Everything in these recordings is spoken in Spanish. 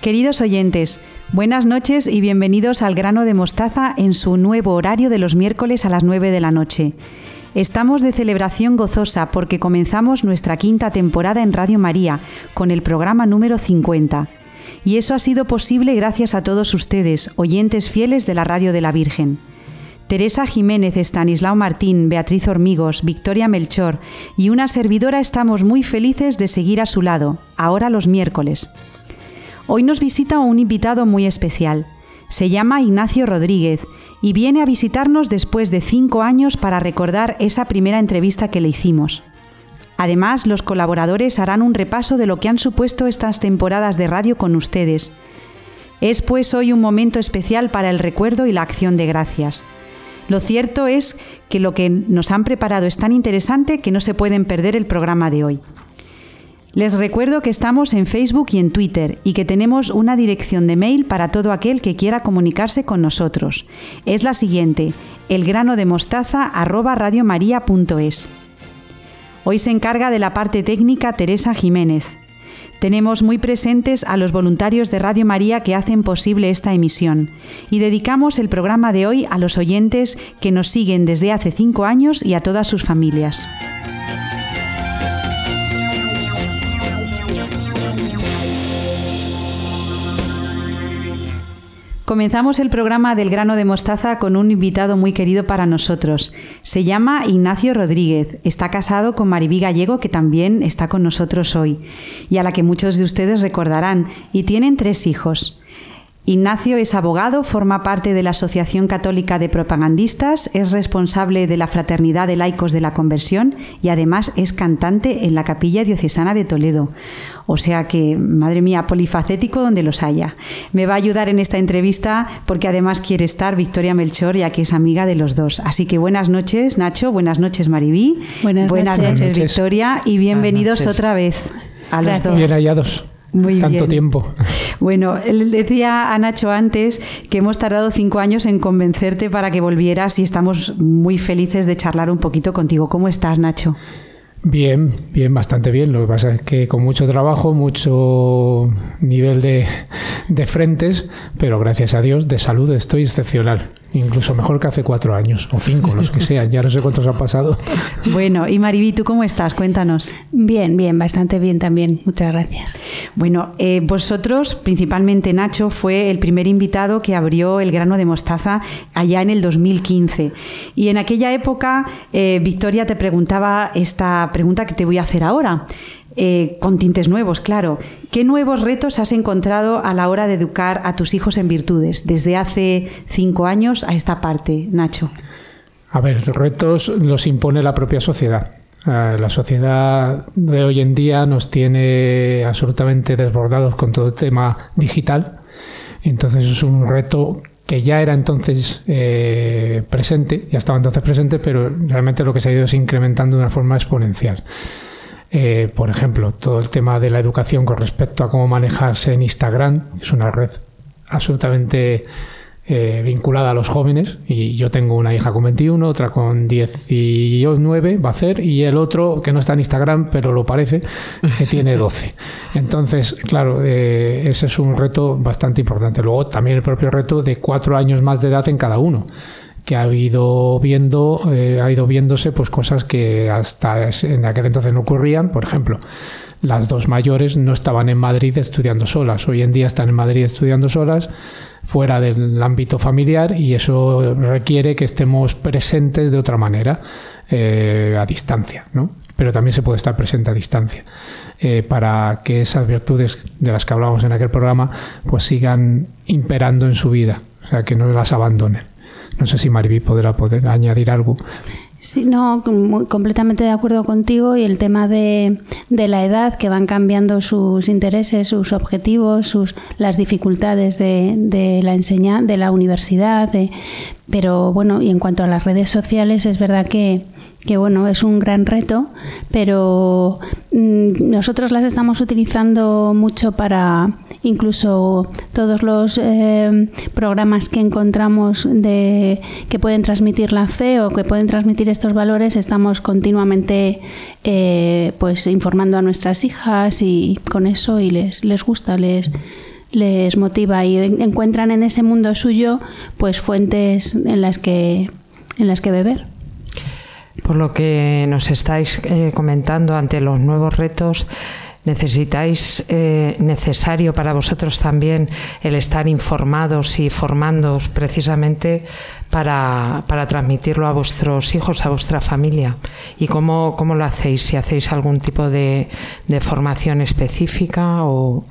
Queridos oyentes, buenas noches y bienvenidos al grano de mostaza en su nuevo horario de los miércoles a las 9 de la noche. Estamos de celebración gozosa porque comenzamos nuestra quinta temporada en Radio María con el programa número 50. Y eso ha sido posible gracias a todos ustedes, oyentes fieles de la Radio de la Virgen. Teresa Jiménez, Estanislao Martín, Beatriz Hormigos, Victoria Melchor y una servidora estamos muy felices de seguir a su lado, ahora los miércoles. Hoy nos visita un invitado muy especial. Se llama Ignacio Rodríguez y viene a visitarnos después de cinco años para recordar esa primera entrevista que le hicimos. Además, los colaboradores harán un repaso de lo que han supuesto estas temporadas de radio con ustedes. Es pues hoy un momento especial para el recuerdo y la acción de gracias. Lo cierto es que lo que nos han preparado es tan interesante que no se pueden perder el programa de hoy. Les recuerdo que estamos en Facebook y en Twitter y que tenemos una dirección de mail para todo aquel que quiera comunicarse con nosotros. Es la siguiente: elgranodemostaza@radiomaria.es. Hoy se encarga de la parte técnica Teresa Jiménez. Tenemos muy presentes a los voluntarios de Radio María que hacen posible esta emisión y dedicamos el programa de hoy a los oyentes que nos siguen desde hace cinco años y a todas sus familias. Comenzamos el programa del grano de mostaza con un invitado muy querido para nosotros. Se llama Ignacio Rodríguez. Está casado con Maribí Gallego, que también está con nosotros hoy, y a la que muchos de ustedes recordarán, y tienen tres hijos. Ignacio es abogado, forma parte de la Asociación Católica de Propagandistas, es responsable de la Fraternidad de Laicos de la Conversión y además es cantante en la Capilla Diocesana de Toledo. O sea que, madre mía, polifacético donde los haya. Me va a ayudar en esta entrevista porque además quiere estar Victoria Melchor, ya que es amiga de los dos. Así que buenas noches, Nacho, buenas noches, Maribí. Buenas, noches. Victoria, y bienvenidos otra vez a los dos. Bien hallados. Muy Tanto tiempo. Bueno, él decía a Nacho antes que hemos tardado cinco años en convencerte para que volvieras y estamos muy felices de charlar un poquito contigo. ¿Cómo estás, Nacho? Bien, bien, bastante bien. Lo que pasa es que con mucho trabajo, mucho nivel de, de, frentes, pero gracias a Dios de salud estoy excepcional. Incluso mejor que hace cuatro años, o cinco, los que sean. Ya no sé cuántos han pasado. Bueno, y Maribí, ¿tú cómo estás? Cuéntanos. Bien, bien, bastante bien también. Muchas gracias. Bueno, eh, vosotros, principalmente Nacho, fue el primer invitado que abrió el grano de mostaza allá en el 2015. Y en aquella época, eh, Victoria te preguntaba esta pregunta que te voy a hacer ahora. Eh, con tintes nuevos, claro. ¿Qué nuevos retos has encontrado a la hora de educar a tus hijos en virtudes desde hace cinco años a esta parte, Nacho? A ver, retos los impone la propia sociedad. Eh, la sociedad de hoy en día nos tiene absolutamente desbordados con todo el tema digital. Entonces es un reto que ya era entonces eh, presente, ya estaba entonces presente, pero realmente lo que se ha ido es incrementando de una forma exponencial. Eh, por ejemplo, todo el tema de la educación con respecto a cómo manejarse en Instagram, es una red absolutamente eh, vinculada a los jóvenes y yo tengo una hija con 21, otra con 19 va a ser y el otro que no está en Instagram pero lo parece que tiene 12. Entonces, claro, eh, ese es un reto bastante importante. Luego también el propio reto de cuatro años más de edad en cada uno que ha ido viendo, eh, ha ido viéndose pues cosas que hasta en aquel entonces no ocurrían, por ejemplo, las dos mayores no estaban en Madrid estudiando solas, hoy en día están en Madrid estudiando solas, fuera del ámbito familiar y eso requiere que estemos presentes de otra manera, eh, a distancia, ¿no? Pero también se puede estar presente a distancia eh, para que esas virtudes de las que hablábamos en aquel programa pues sigan imperando en su vida, o sea, que no las abandonen. No sé si Mariví podrá poder añadir algo. Sí, no, completamente de acuerdo contigo y el tema de, de, la edad, que van cambiando sus intereses, sus objetivos, sus, las dificultades de, de la enseñanza, de la universidad, pero bueno, y en cuanto a las redes sociales, es verdad que, que bueno, es un gran reto, pero mm, nosotros las estamos utilizando mucho para incluso todos los eh, programas que encontramos de que pueden transmitir la fe o que pueden transmitir estos valores, estamos continuamente eh, pues informando a nuestras hijas y con eso y les, les gusta, les les motiva y encuentran en ese mundo suyo pues fuentes en las que en las que beber. Por lo que nos estáis eh, comentando ante los nuevos retos, necesitáis eh, necesario para vosotros también el estar informados y formándoos precisamente para, para, transmitirlo a vuestros hijos, a vuestra familia. ¿Y cómo, cómo lo hacéis? Si hacéis algún tipo de, de formación específica o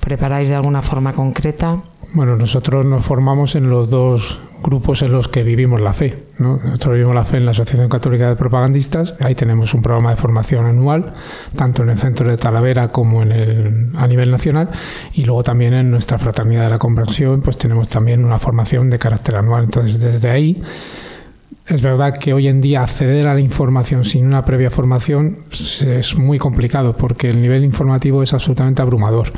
preparáis de alguna forma concreta. Bueno, nosotros nos formamos en los dos grupos en los que vivimos la fe. Nosotros vivimos la fe en la Asociación Católica de Propagandistas. Ahí tenemos un programa de formación anual, tanto en el centro de Talavera como en el, a nivel nacional. Y luego también en nuestra Fraternidad de la Conversión, pues tenemos también una formación de carácter anual. Entonces, desde ahí es verdad que hoy en día acceder a la información sin una previa formación es muy complicado porque el nivel informativo es absolutamente abrumador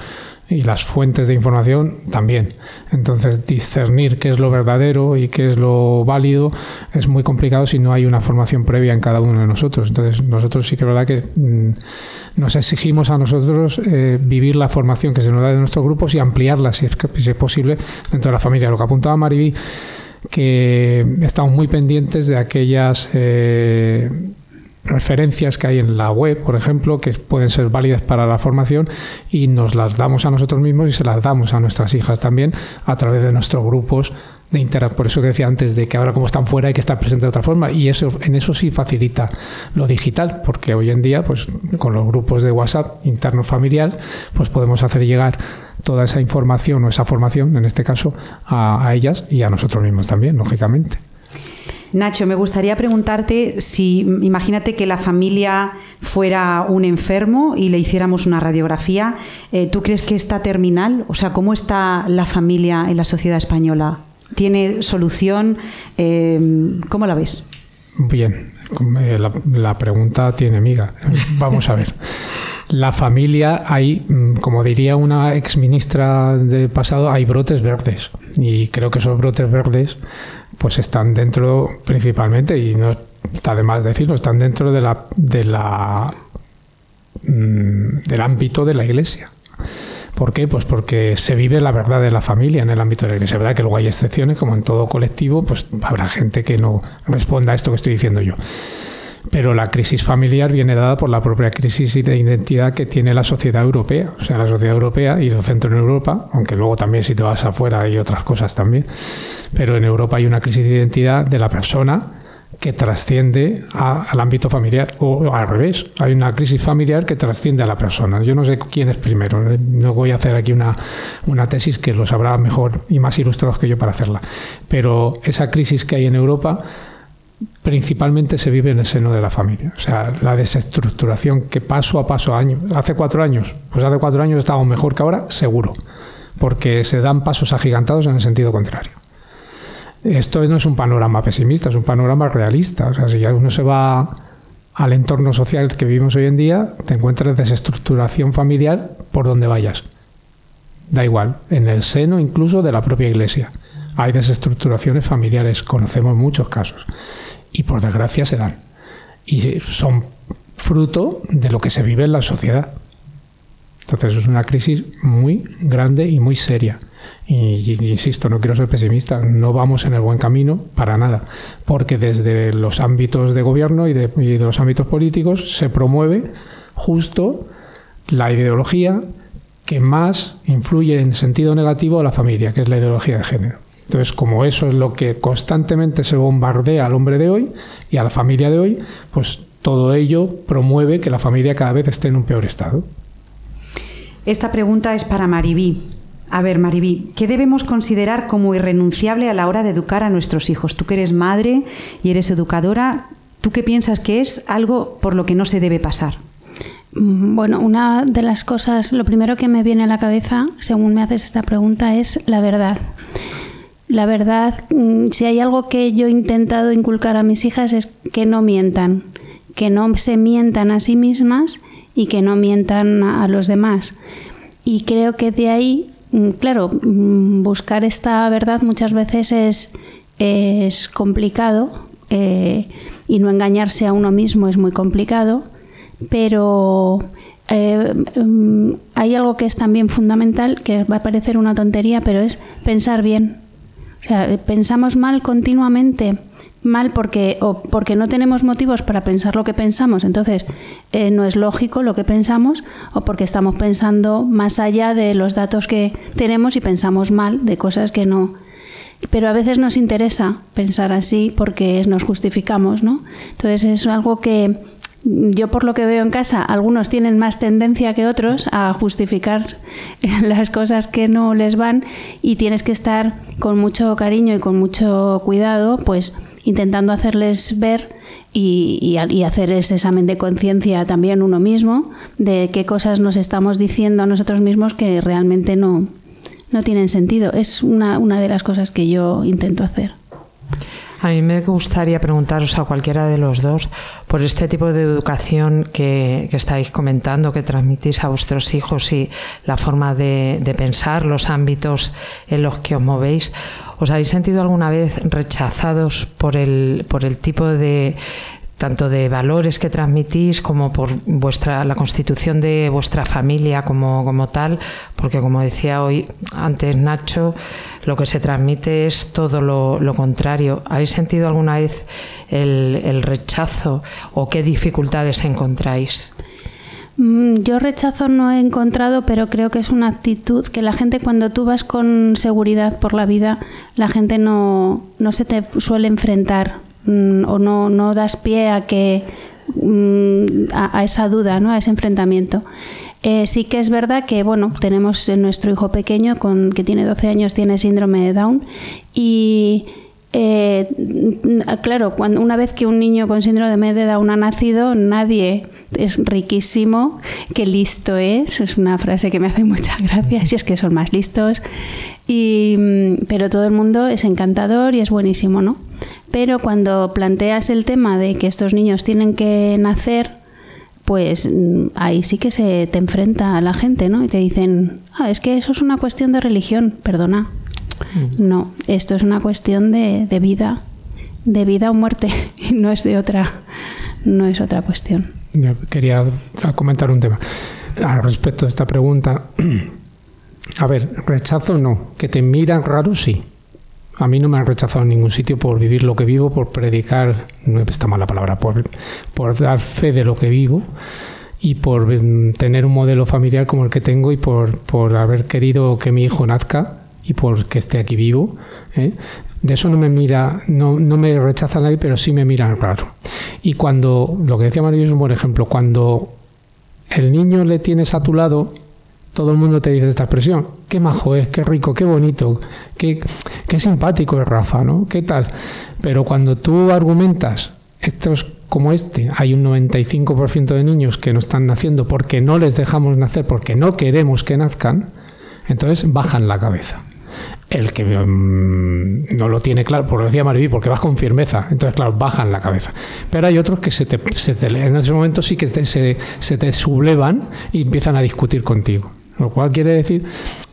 y las fuentes de información también. Entonces, discernir qué es lo verdadero y qué es lo válido es muy complicado si no hay una formación previa en cada uno de nosotros. Entonces, nosotros sí que es verdad que mm, nos exigimos a nosotros eh, vivir la formación que se nos da de nuestros grupos y ampliarla, si es, si es posible, dentro de la familia. Lo que apuntaba Mariví, que estamos muy pendientes de aquellas... Eh, referencias que hay en la web, por ejemplo, que pueden ser válidas para la formación y nos las damos a nosotros mismos y se las damos a nuestras hijas también a través de nuestros grupos de interacción. Por eso que decía antes de que ahora como están fuera hay que estar presente de otra forma y eso en eso sí facilita lo digital, porque hoy en día pues con los grupos de WhatsApp interno familiar pues podemos hacer llegar toda esa información o esa formación en este caso a, a ellas y a nosotros mismos también, lógicamente. Nacho, me gustaría preguntarte si, imagínate que la familia fuera un enfermo y le hiciéramos una radiografía, eh, ¿tú crees que está terminal? O sea, ¿cómo está la familia en la sociedad española? ¿Tiene solución? Eh, ¿Cómo la ves? Bien, eh, la, pregunta tiene miga. Vamos a ver. La familia, hay, mm, como diría una ex ministra del pasado, hay brotes verdes. Y creo que esos brotes verdes pues están dentro principalmente, y no está de más decirlo, están dentro de la, de la, mm, del ámbito de la iglesia. ¿Por qué? Pues porque se vive la verdad de la familia en el ámbito de la iglesia. Es verdad que luego hay excepciones, como en todo colectivo, pues habrá gente que no responda a esto que estoy diciendo yo pero la crisis familiar viene dada por la propia crisis de identidad que tiene la sociedad europea. O sea, la sociedad europea y el centro en Europa, aunque luego también si te vas afuera hay otras cosas también, pero en Europa hay una crisis de identidad de la persona que trasciende al ámbito familiar, o al revés, hay una crisis familiar que trasciende a la persona. Yo no sé quién es primero, no voy a hacer aquí una, una tesis que lo sabrá mejor y más ilustrados que yo para hacerla, pero esa crisis que hay en Europa principalmente se vive en el seno de la familia. O sea, la desestructuración que paso a paso, año, hace cuatro años, pues hace cuatro años estábamos mejor que ahora, seguro, porque se dan pasos agigantados en el sentido contrario. Esto no es un panorama pesimista, es un panorama realista. O sea, si uno se va al entorno social que vivimos hoy en día, te encuentras desestructuración familiar por donde vayas. Da igual, en el seno incluso de la propia iglesia hay desestructuraciones familiares, conocemos muchos casos y por desgracia se dan. Y son fruto de lo que se vive en la sociedad. Entonces es una crisis muy grande y muy seria. Y, insisto, no quiero ser pesimista, no vamos en el buen camino para nada, porque desde los ámbitos de gobierno y de, los ámbitos políticos se promueve justo la ideología que más influye en sentido negativo a la familia, que es la ideología de género. Entonces, como eso es lo que constantemente se bombardea al hombre de hoy y a la familia de hoy, pues todo ello promueve que la familia cada vez esté en un peor estado. Esta pregunta es para Maribí. A ver, Maribí, ¿qué debemos considerar como irrenunciable a la hora de educar a nuestros hijos? Tú que eres madre y eres educadora, ¿tú qué piensas que es algo por lo que no se debe pasar? Mm, bueno, una de las cosas, lo primero que me viene a la cabeza, según me haces esta pregunta, es la verdad. La verdad, mm, si hay algo que yo he intentado inculcar a mis hijas es que no mientan, que no se mientan a sí mismas y que no mientan a los demás. Y creo que de ahí, mm, claro, mm, buscar esta verdad muchas veces es, complicado eh, y no engañarse a uno mismo es muy complicado, pero eh, hay algo que es también fundamental, que va a parecer una tontería, pero es pensar bien. O sea, pensamos mal continuamente, mal porque, o porque no tenemos motivos para pensar lo que pensamos, entonces eh, no es lógico lo que pensamos, o porque estamos pensando más allá de los datos que tenemos y pensamos mal de cosas que no. Pero a veces nos interesa pensar así porque nos justificamos, ¿no? Entonces es algo que yo por lo que veo en casa, algunos tienen más tendencia que otros a justificar las cosas que no les van y tienes que estar con mucho cariño y con mucho cuidado, pues intentando hacerles ver y, hacer ese examen de conciencia también uno mismo de qué cosas nos estamos diciendo a nosotros mismos que realmente no, no tienen sentido. Es una, una de las cosas que yo intento hacer. A mí me gustaría preguntaros a cualquiera de los dos por este tipo de educación que, estáis comentando, que transmitís a vuestros hijos y la forma de, de pensar, los ámbitos en los que os movéis. ¿Os habéis sentido alguna vez rechazados por el, por el tipo de, tanto de valores que transmitís como por vuestra la constitución de vuestra familia como, como tal, porque como decía hoy antes Nacho, lo que se transmite es todo lo, lo contrario. ¿Habéis sentido alguna vez el, el rechazo o qué dificultades encontráis? Mm, yo rechazo no he encontrado, pero creo que es una actitud que la gente cuando tú vas con seguridad por la vida, la gente no, no se te suele enfrentar Mm, o no, no das pie a que mm, a, esa duda, ¿no? a ese enfrentamiento. Eh, sí que es verdad que bueno, tenemos nuestro hijo pequeño con, que tiene 12 años, tiene síndrome de Down y eh, claro, cuando, una vez que un niño con síndrome de Down ha nacido, nadie es riquísimo, qué listo es, es una frase que me hace mucha gracia, si es que son más listos, y, mm, pero todo el mundo es encantador y es buenísimo, ¿no? Pero cuando planteas el tema de que estos niños tienen que nacer, pues mm, ahí sí que se te enfrenta a la gente, ¿no? Y te dicen, ah, es que eso es una cuestión de religión, perdona. Mm. No, esto es una cuestión de, de vida, de vida o muerte, no es de otra, no es otra cuestión. Yo quería comentar un tema al respecto de esta pregunta. A ver, rechazo no, que te miran raro sí. A mí no me han rechazado en ningún sitio por vivir lo que vivo, por predicar, no está mala palabra, por, por dar fe de lo que vivo y por mm, tener un modelo familiar como el que tengo y por, por haber querido que mi hijo nazca y por que esté aquí vivo. ¿eh? De eso no me mira, no, no me rechaza nadie, pero sí me miran raro. Y cuando, lo que decía Mario es un buen ejemplo, cuando el niño le tienes a tu lado, todo el mundo te dice esta expresión. Qué majo es, qué rico, qué bonito, qué, qué simpático es Rafa, ¿no? ¿Qué tal? Pero cuando tú argumentas, estos como este, hay un 95% de niños que no están naciendo porque no les dejamos nacer, porque no queremos que nazcan, entonces bajan la cabeza. El que mm, no lo tiene claro, por lo decía Mariví, porque vas con firmeza, entonces claro, bajan la cabeza. Pero hay otros que se te, en ese momento sí que se, se te sublevan y empiezan a discutir contigo. Lo cual quiere decir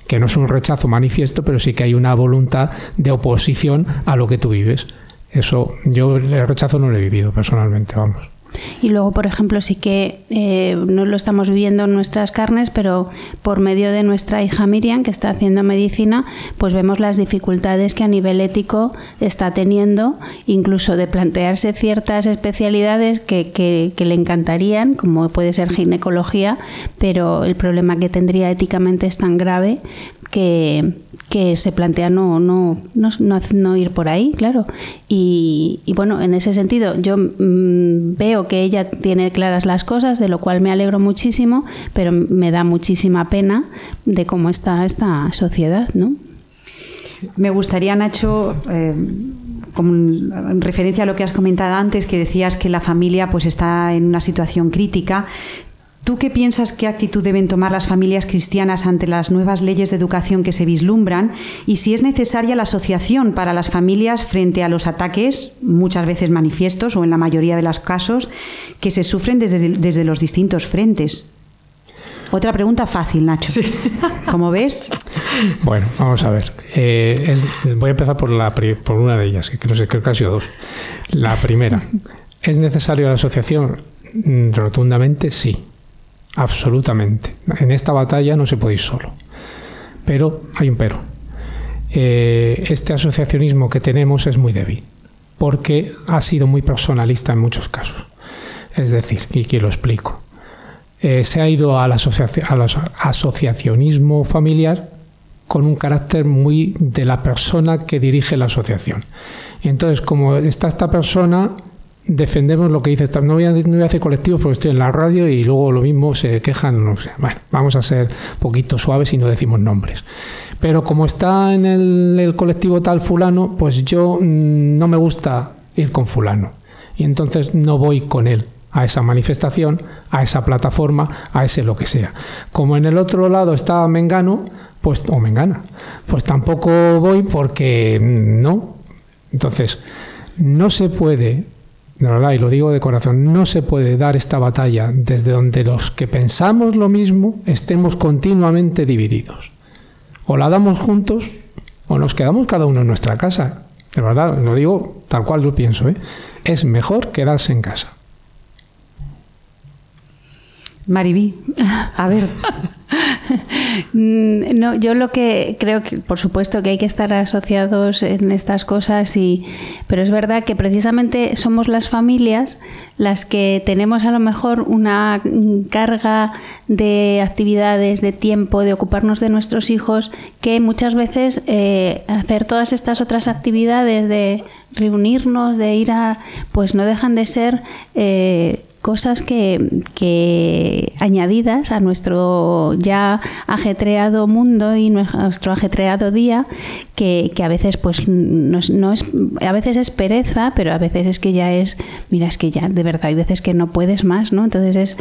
que no es un rechazo manifiesto, pero sí que hay una voluntad de oposición a lo que tú vives. Eso yo el rechazo no lo he vivido personalmente, vamos. Y luego, por ejemplo, sí que eh, no lo estamos viviendo en nuestras carnes, pero por medio de nuestra hija Miriam, que está haciendo medicina, pues vemos las dificultades que a nivel ético está teniendo, incluso de plantearse ciertas especialidades que, que, le encantarían, como puede ser ginecología, pero el problema que tendría éticamente es tan grave que, que se plantea no, no, no, no, ir por ahí, claro. Y, bueno, en ese sentido, yo mm, veo que ella tiene claras las cosas, de lo cual me alegro muchísimo, pero me da muchísima pena de cómo está esta sociedad, ¿no? Me gustaría, Nacho, eh, como en referencia a lo que has comentado antes, que decías que la familia pues está en una situación crítica, ¿Tú qué piensas qué actitud deben tomar las familias cristianas ante las nuevas leyes de educación que se vislumbran y si es necesaria la asociación para las familias frente a los ataques, muchas veces manifiestos o en la mayoría de los casos, que se sufren desde, los distintos frentes? Otra pregunta fácil, Nacho. Sí. ¿Cómo ves? Bueno, vamos a ver. Eh, voy a empezar por, la, por una de ellas, que creo, creo que ha sido dos. La primera, ¿es necesario la asociación? Mm, rotundamente sí absolutamente. En esta batalla no se puede ir solo. Pero hay un pero. Eh, este asociacionismo que tenemos es muy débil, porque ha sido muy personalista en muchos casos. Es decir, y aquí lo explico. Eh, se ha ido al, al asociacionismo familiar con un carácter muy de la persona que dirige la asociación. Entonces, como está esta persona, defendemos lo que dice. No voy, a, no voy a hacer colectivos porque estoy en la radio y luego lo mismo se quejan. Bueno, vamos a ser poquito suaves y no decimos nombres. Pero como está en el, colectivo tal fulano, pues yo mm, no me gusta ir con fulano. Y entonces no voy con él a esa manifestación, a esa plataforma, a ese lo que sea. Como en el otro lado está Mengano, pues o Mengana, pues tampoco voy porque mm, no. Entonces, no se puede de verdad, y lo digo de corazón, no se puede dar esta batalla desde donde los que pensamos lo mismo estemos continuamente divididos. O la damos juntos o nos quedamos cada uno en nuestra casa. De verdad, lo digo tal cual lo pienso. ¿eh? Es mejor quedarse en casa. Maribí, a ver. Mm, no, yo lo que creo que, por supuesto, que hay que estar asociados en estas cosas, y, pero es verdad que precisamente somos las familias las que tenemos a lo mejor una carga de actividades, de tiempo, de ocuparnos de nuestros hijos, que muchas veces eh, hacer todas estas otras actividades de reunirnos, de ir a, pues no dejan de ser eh, cosas que, que, añadidas a nuestro ya ajetreado mundo y nuestro ajetreado día que, que a veces pues no, no, es a veces es pereza pero a veces es que ya es mira es que ya de verdad hay veces que no puedes más no entonces es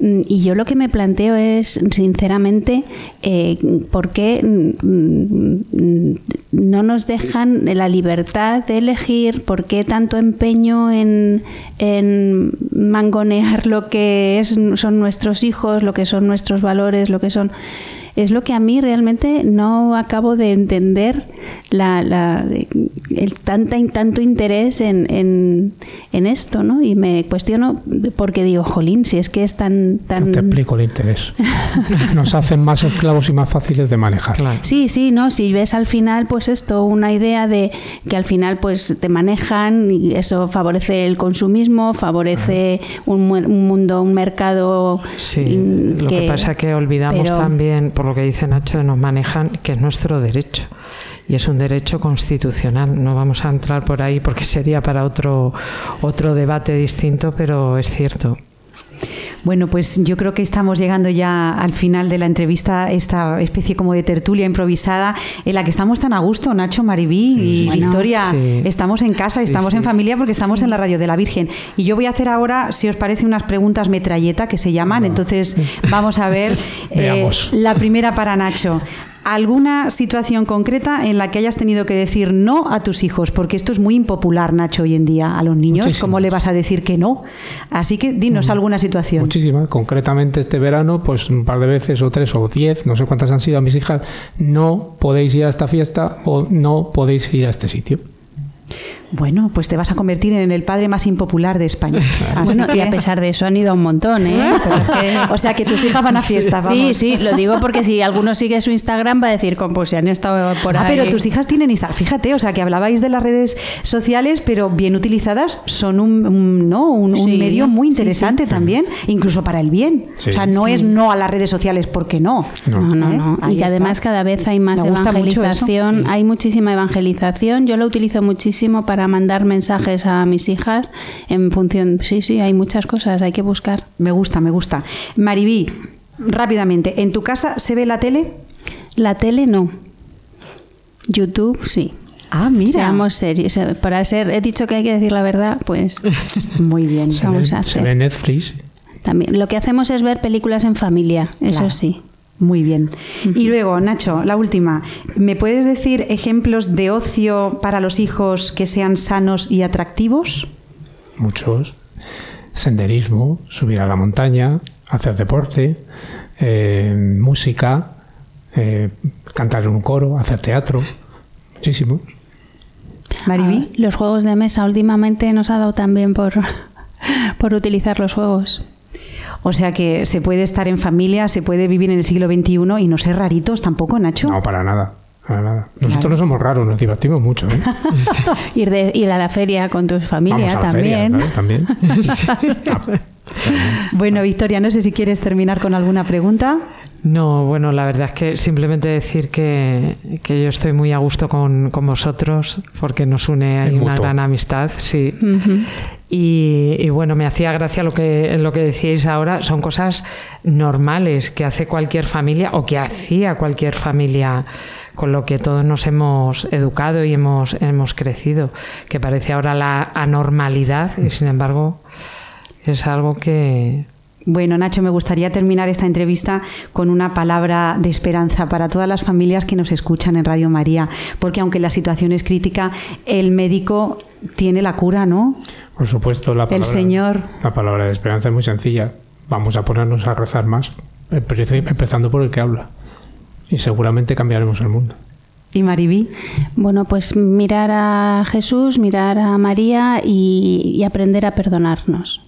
mm, y yo lo que me planteo es sinceramente eh, por qué mm, no nos dejan la libertad de elegir por qué tanto empeño en, en lo que es, son nuestros hijos, lo que son nuestros valores, lo que son es lo que a mí realmente no acabo de entender la, la el tanta, tanto interés en, en, esto, ¿no? Y me cuestiono porque digo, jolín, si es que es tan... tan... te explico el interés. Nos hacen más esclavos y más fáciles de manejar. Sí, sí, ¿no? Si ves al final, pues esto, una idea de que al final pues te manejan y eso favorece el consumismo, favorece un, un, mundo, un mercado... Sí, mm, lo que, pasa es que olvidamos también lo que dice Nacho, nos manejan, que es nuestro derecho. Y es un derecho constitucional. No vamos a entrar por ahí porque sería para otro, otro debate distinto, pero es cierto. Bueno, pues yo creo que estamos llegando ya al final de la entrevista, esta especie como de tertulia improvisada en la que estamos tan a gusto, Nacho, Maribí y Victoria. Estamos en casa, estamos en familia porque estamos en la radio de la Virgen. Y yo voy a hacer ahora, si os parece, unas preguntas metralleta que se llaman. Entonces vamos a ver eh, la primera para Nacho alguna situación concreta en la que hayas tenido que decir no a tus hijos, porque esto es muy impopular, Nacho, hoy en día a los niños. ¿Cómo le vas a decir que no? Así que dinos mm. alguna situación. Muchísimas. Concretamente este verano, pues un par de veces o tres o diez, no sé cuántas han sido a mis hijas, no podéis ir a esta fiesta o no podéis ir a este sitio. Bueno, pues te vas a convertir en el padre más impopular de España. bueno, y a pesar de eso han ido un montón, ¿eh? O sea, que tus hijas van a fiesta, Sí, sí, lo digo porque si alguno sigue su Instagram va a decir, pues si han estado por ah, ahí. pero tus hijas tienen Instagram. Fíjate, o sea, que hablabais de las redes sociales, pero bien utilizadas son un, ¿no? un, medio muy interesante también, incluso para el bien. O sea, no es no a las redes sociales porque no. No, no, no. ¿Eh? Y que además cada vez hay más evangelización, hay muchísima evangelización. Yo lo utilizo muchísimo para mandar mensajes a mis hijas en función. Sí, sí, hay muchas cosas, hay que buscar. Me gusta, me gusta. Maribí, rápidamente, ¿en tu casa se ve la tele? La tele no. YouTube sí. Ah, mira. Seamos serios. Para ser, he dicho que hay que decir la verdad, pues. Muy bien. Se vamos a hacer. Se ve Netflix. También. Lo que hacemos es ver películas en familia, eso sí. Muy bien. Y luego, Nacho, la última. ¿Me puedes decir ejemplos de ocio para los hijos que sean sanos y atractivos? Muchos. Senderismo, subir a la montaña, hacer deporte, eh, música, eh, cantar en un coro, hacer teatro. Muchísimo. Maribí. Ah, los juegos de mesa últimamente nos ha dado también por, por utilizar los juegos. O sea que se puede estar en familia, se puede vivir en el siglo XXI y no ser raritos tampoco, Nacho. No, para nada. Para nada. Nosotros no somos raros, nos divertimos mucho. ¿eh? ir, de, ir a la feria con tu familia también. también. bueno, Victoria, no sé si quieres terminar con alguna pregunta. No, bueno, la verdad es que simplemente decir que, yo estoy muy a gusto con, vosotros porque nos une una gran amistad, sí. y, bueno, me hacía gracia lo que, lo que decíais ahora, son cosas normales que hace cualquier familia o que hacía cualquier familia con lo que todos nos hemos educado y hemos, hemos crecido, que parece ahora la anormalidad y sin embargo es algo que, bueno, Nacho, me gustaría terminar esta entrevista con una palabra de esperanza para todas las familias que nos escuchan en Radio María, porque aunque la situación es crítica, el médico tiene la cura, ¿no? Por supuesto, la palabra, el Señor. La palabra de esperanza es muy sencilla. Vamos a ponernos a rezar más, empezando por el que habla. Y seguramente cambiaremos el mundo. ¿Y Maribí? Bueno, pues mirar a Jesús, mirar a María y aprender a perdonarnos.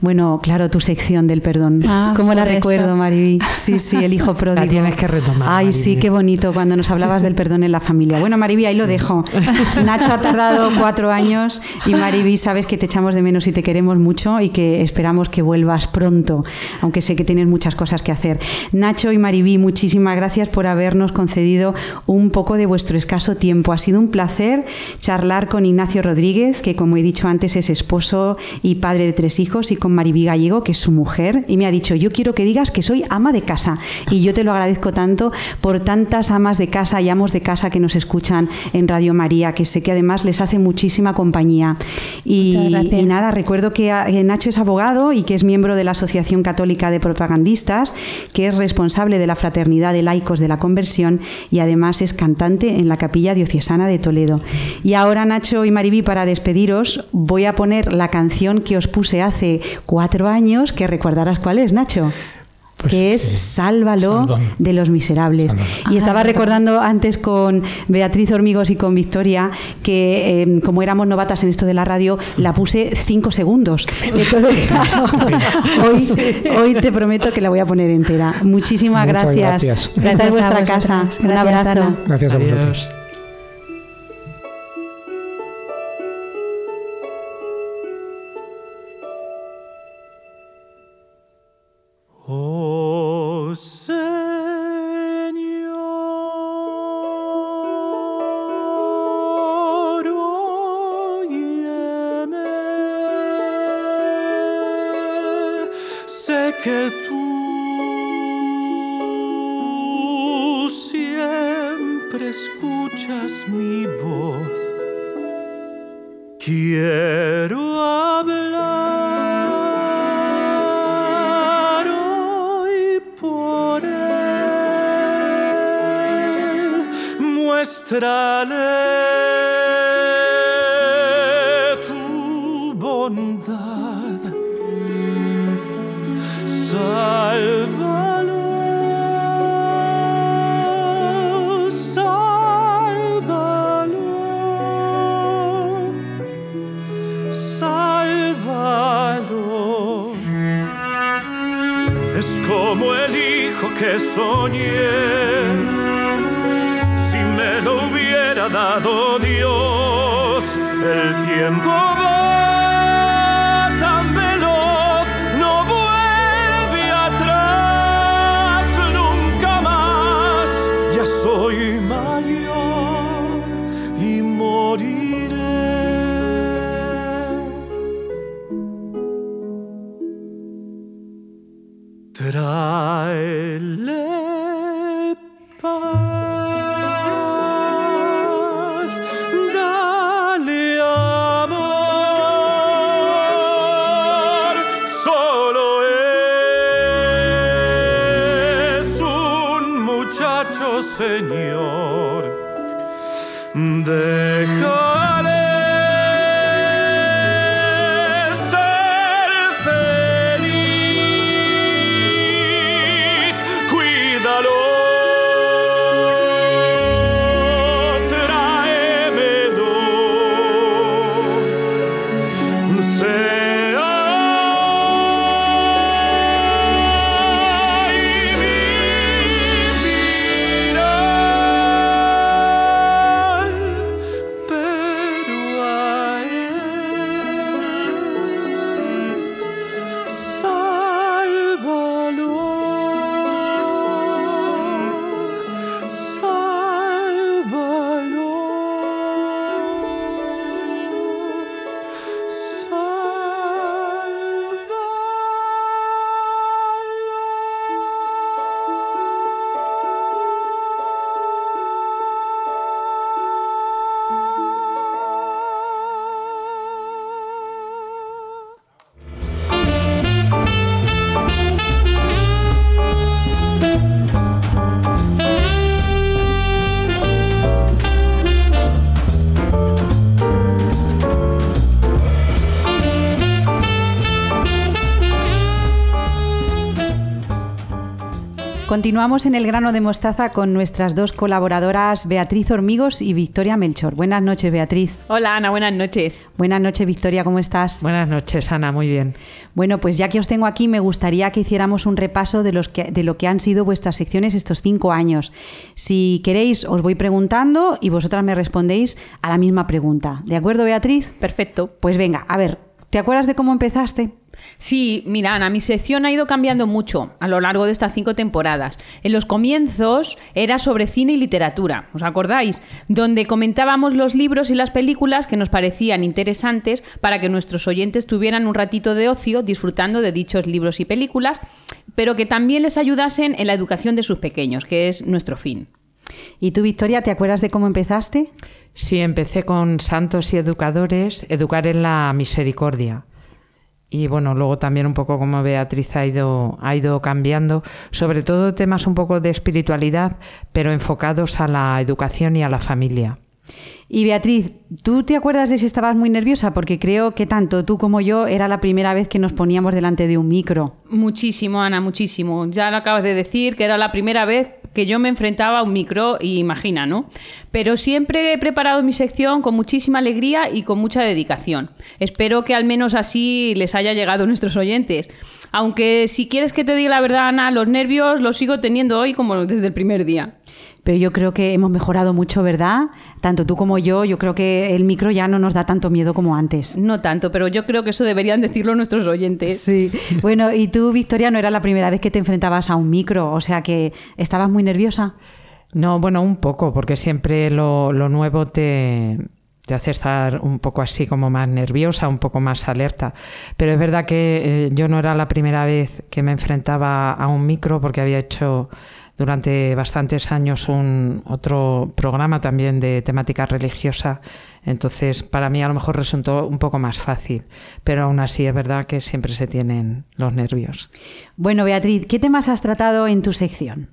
Bueno, claro, tu sección del perdón. Ah, ¿Cómo la recuerdo, Mariví? Sí, sí, el hijo pródigo. La tienes que retomar. Ay, sí, qué bonito cuando nos hablabas del perdón en la familia. Bueno, Mariví, ahí lo dejo. Nacho ha tardado cuatro años y Mariví, sabes que te echamos de menos y te queremos mucho y que esperamos que vuelvas pronto, aunque sé que tienes muchas cosas que hacer. Nacho y Mariví, muchísimas gracias por habernos concedido un poco de vuestro escaso tiempo. Ha sido un placer charlar con Ignacio Rodríguez, que como he dicho antes es esposo y padre de tres hijos y con Maribí Gallego, que es su mujer, y me ha dicho, yo quiero que digas que soy ama de casa. Y yo te lo agradezco tanto por tantas amas de casa y amos de casa que nos escuchan en Radio María, que sé que además les hace muchísima compañía. Y, nada, recuerdo que Nacho es abogado y que es miembro de la Asociación Católica de Propagandistas, que es responsable de la Fraternidad de Laicos de la Conversión y además es cantante en la Capilla Diocesana de Toledo. Y ahora, Nacho y Maribí, para despediros, voy a poner la canción que os puse hace cuatro años, que recordarás cuál es, Nacho. Pues que es Sálvalo, de los Miserables. Y estaba recordando antes con Beatriz Hormigos y con Victoria que em, como éramos novatas en esto de la radio, la puse cinco segundos. Entonces, claro, hoy, te prometo que la voy a poner entera. Muchísimas gracias. gracias. Esta es vuestra casa. Un abrazo. Gracias a vosotros. Continuamos en el grano de mostaza con nuestras dos colaboradoras, Beatriz Hormigos y Victoria Melchor. Buenas noches, Beatriz. Hola, Ana, buenas noches. Buenas noches, Victoria, ¿cómo estás? Buenas noches, Ana, muy bien. Bueno, pues ya que os tengo aquí, me gustaría que hiciéramos un repaso de, los que, de lo que han sido vuestras secciones estos cinco años. Si queréis, os voy preguntando y vosotras me respondéis a la misma pregunta. ¿De acuerdo, Beatriz? Perfecto. Pues venga, a ver, ¿te acuerdas de cómo empezaste? Sí, mira, Ana, mi sección ha ido cambiando mucho a lo largo de estas cinco temporadas. En los comienzos era sobre cine y literatura, ¿os acordáis? Donde comentábamos los libros y las películas que nos parecían interesantes para que nuestros oyentes tuvieran un ratito de ocio disfrutando de dichos libros y películas, pero que también les ayudasen en la educación de sus pequeños, que es nuestro fin. ¿Y tú, Victoria, te acuerdas de cómo empezaste? Sí, empecé con Santos y Educadores, Educar en la Misericordia y bueno, luego también un poco como Beatriz ha ido, ha ido cambiando, sobre todo temas un poco de espiritualidad, pero enfocados a la educación y a la familia. Y Beatriz, ¿tú te acuerdas de si estabas muy nerviosa? Porque creo que tanto tú como yo era la primera vez que nos poníamos delante de un micro. Muchísimo, Ana, muchísimo. Ya lo acabas de decir, que era la primera vez que yo me enfrentaba a un micro y imagina, ¿no? Pero siempre he preparado mi sección con muchísima alegría y con mucha dedicación. Espero que al menos así les haya llegado a nuestros oyentes. Aunque si quieres que te diga la verdad, Ana, los nervios los sigo teniendo hoy como desde el primer día pero yo creo que hemos mejorado mucho, ¿verdad? Tanto tú como yo, yo creo que el micro ya no nos da tanto miedo como antes. No tanto, pero yo creo que eso deberían decirlo nuestros oyentes. Sí. Bueno, y tú, Victoria, no era la primera vez que te enfrentabas a un micro, o sea que estabas muy nerviosa. No, bueno, un poco, porque siempre lo, nuevo te, te hace estar un poco así como más nerviosa, un poco más alerta. Pero es verdad que eh, yo no era la primera vez que me enfrentaba a un micro porque había hecho durante bastantes años un otro programa también de temática religiosa. Entonces, para mí a lo mejor resultó un poco más fácil, pero aún así es verdad que siempre se tienen los nervios. Bueno, Beatriz, ¿qué temas has tratado en tu sección?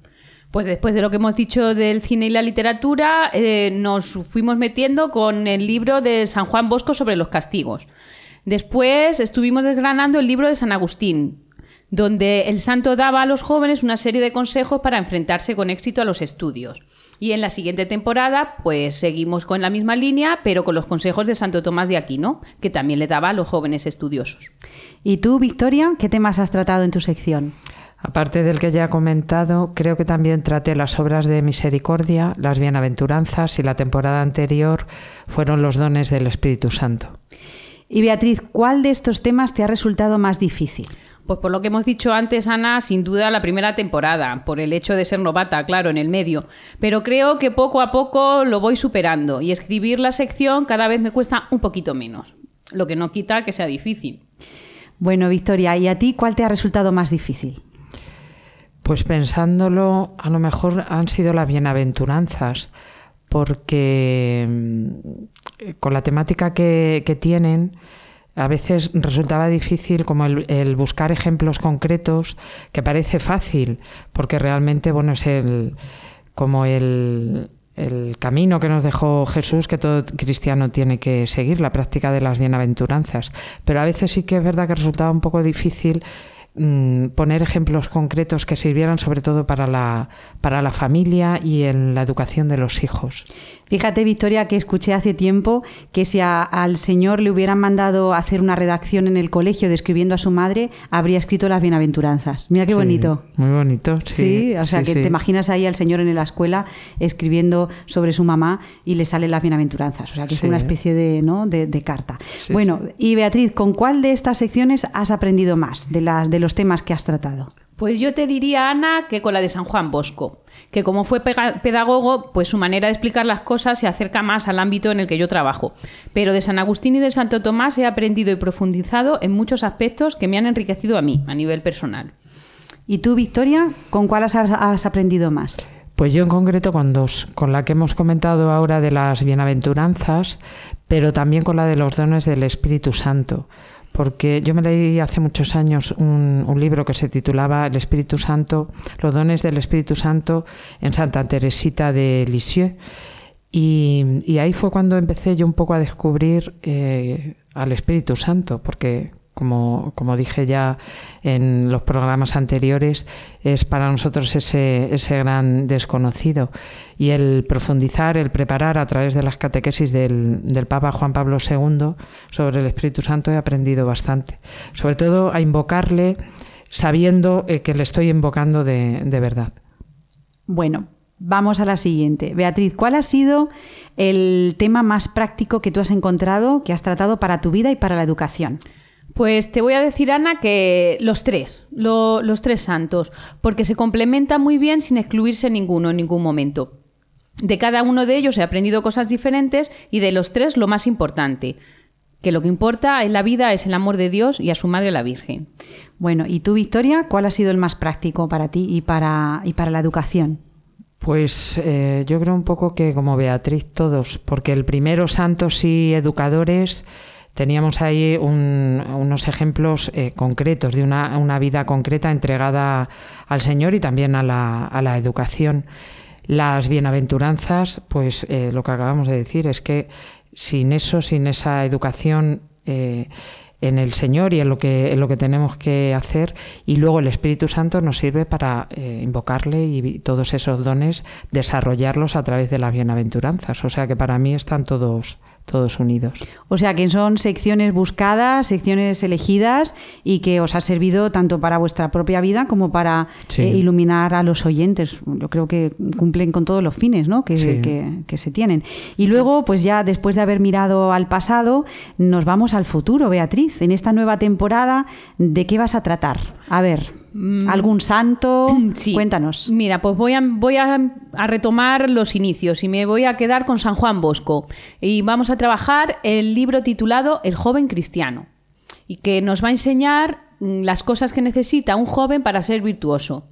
Pues después de lo que hemos dicho del cine y la literatura, eh, nos fuimos metiendo con el libro de San Juan Bosco sobre los castigos. Después estuvimos desgranando el libro de San Agustín, donde el santo daba a los jóvenes una serie de consejos para enfrentarse con éxito a los estudios. Y en la siguiente temporada, pues seguimos con la misma línea, pero con los consejos de Santo Tomás de Aquino, que también le daba a los jóvenes estudiosos. ¿Y tú, Victoria, qué temas has tratado en tu sección? Aparte del que ya he comentado, creo que también traté las obras de misericordia, las bienaventuranzas y la temporada anterior fueron los dones del Espíritu Santo. Y Beatriz, ¿cuál de estos temas te ha resultado más difícil? Pues por lo que hemos dicho antes, Ana, sin duda la primera temporada, por el hecho de ser novata, claro, en el medio. Pero creo que poco a poco lo voy superando y escribir la sección cada vez me cuesta un poquito menos, lo que no quita que sea difícil. Bueno, Victoria, ¿y a ti cuál te ha resultado más difícil? Pues pensándolo, a lo mejor han sido las bienaventuranzas, porque mm, con la temática que, que tienen, a veces resultaba difícil como el, buscar ejemplos concretos que parece fácil porque realmente bueno es el como el, el camino que nos dejó Jesús que todo cristiano tiene que seguir la práctica de las bienaventuranzas. Pero a veces sí que es verdad que resultaba un poco difícil Mm, poner ejemplos concretos que sirvieran sobre todo para la, para la familia y en la educación de los hijos. Fíjate, Victoria, que escuché hace tiempo que si al Señor le hubieran mandado hacer una redacción en el colegio describiendo a su madre, habría escrito las bienaventuranzas. Mira qué bonito. Muy bonito, sí. Sí, o sea, que te imaginas ahí al Señor en la escuela escribiendo sobre su mamá y le salen las bienaventuranzas. O sea, que es una especie de, ¿no? de, carta. bueno, y Beatriz, ¿con cuál de estas secciones has aprendido más de las de los temas que has tratado? Pues yo te diría, Ana, que con la de San Juan Bosco, que como fue pedagogo, pues su manera de explicar las cosas se acerca más al ámbito en el que yo trabajo. Pero de San Agustín y de Santo Tomás he aprendido y profundizado en muchos aspectos que me han enriquecido a mí, a nivel personal. ¿Y tú, Victoria, con cuál has, aprendido más? Pues yo en concreto con dos, con la que hemos comentado ahora de las bienaventuranzas, pero también con la de los dones del Espíritu Santo porque yo me leí hace muchos años un, libro que se titulaba El Espíritu Santo, los dones del Espíritu Santo en Santa Teresita de Lisieux. Y, ahí fue cuando empecé yo un poco a descubrir eh, al Espíritu Santo, porque como, como dije ya en los programas anteriores, es para nosotros ese, ese gran desconocido. Y el profundizar, el preparar a través de las catequesis del, del Papa Juan Pablo II sobre el Espíritu Santo he aprendido bastante. Sobre todo a invocarle sabiendo eh, que le estoy invocando de, de verdad. Bueno, Vamos a la siguiente. Beatriz, ¿cuál ha sido el tema más práctico que tú has encontrado, que has tratado para tu vida y para la educación? Pues te voy a decir, Ana, que los tres, los tres santos, porque se complementan muy bien sin excluirse ninguno en ningún momento. De cada uno de ellos he aprendido cosas diferentes y de los tres lo más importante, que lo que importa en la vida es el amor de Dios y a su madre la Virgen. Bueno, ¿y tú, Victoria, cuál ha sido el más práctico para ti y para, y para la educación? Pues eh, yo creo un poco que como Beatriz todos, porque el primero santos y educadores teníamos ahí unos ejemplos eh, concretos de una, vida concreta entregada al Señor y también a la, educación. Las bienaventuranzas, pues eh, lo que acabamos de decir es que sin eso, sin esa educación eh, en el Señor y en lo que, en lo que tenemos que hacer, y luego el Espíritu Santo nos sirve para invocarle y todos esos dones desarrollarlos a través de las bienaventuranzas. O sea que para mí están todos, todos unidos. O sea que son secciones buscadas, secciones elegidas y que os ha servido tanto para vuestra propia vida como para eh, iluminar a los oyentes. Yo creo que cumplen con todos los fines ¿no? que, que, se tienen. Y luego, pues ya después de haber mirado al pasado, nos vamos al futuro, Beatriz. En esta nueva temporada, ¿de qué vas a tratar? A ver. Mm. ¿Algún santo? Sí. Cuéntanos. Mira, pues voy, a, voy a, retomar los inicios y me voy a quedar con San Juan Bosco. Y vamos a trabajar el libro titulado El joven cristiano. Y que nos va a enseñar mm, las cosas que necesita un joven para ser virtuoso.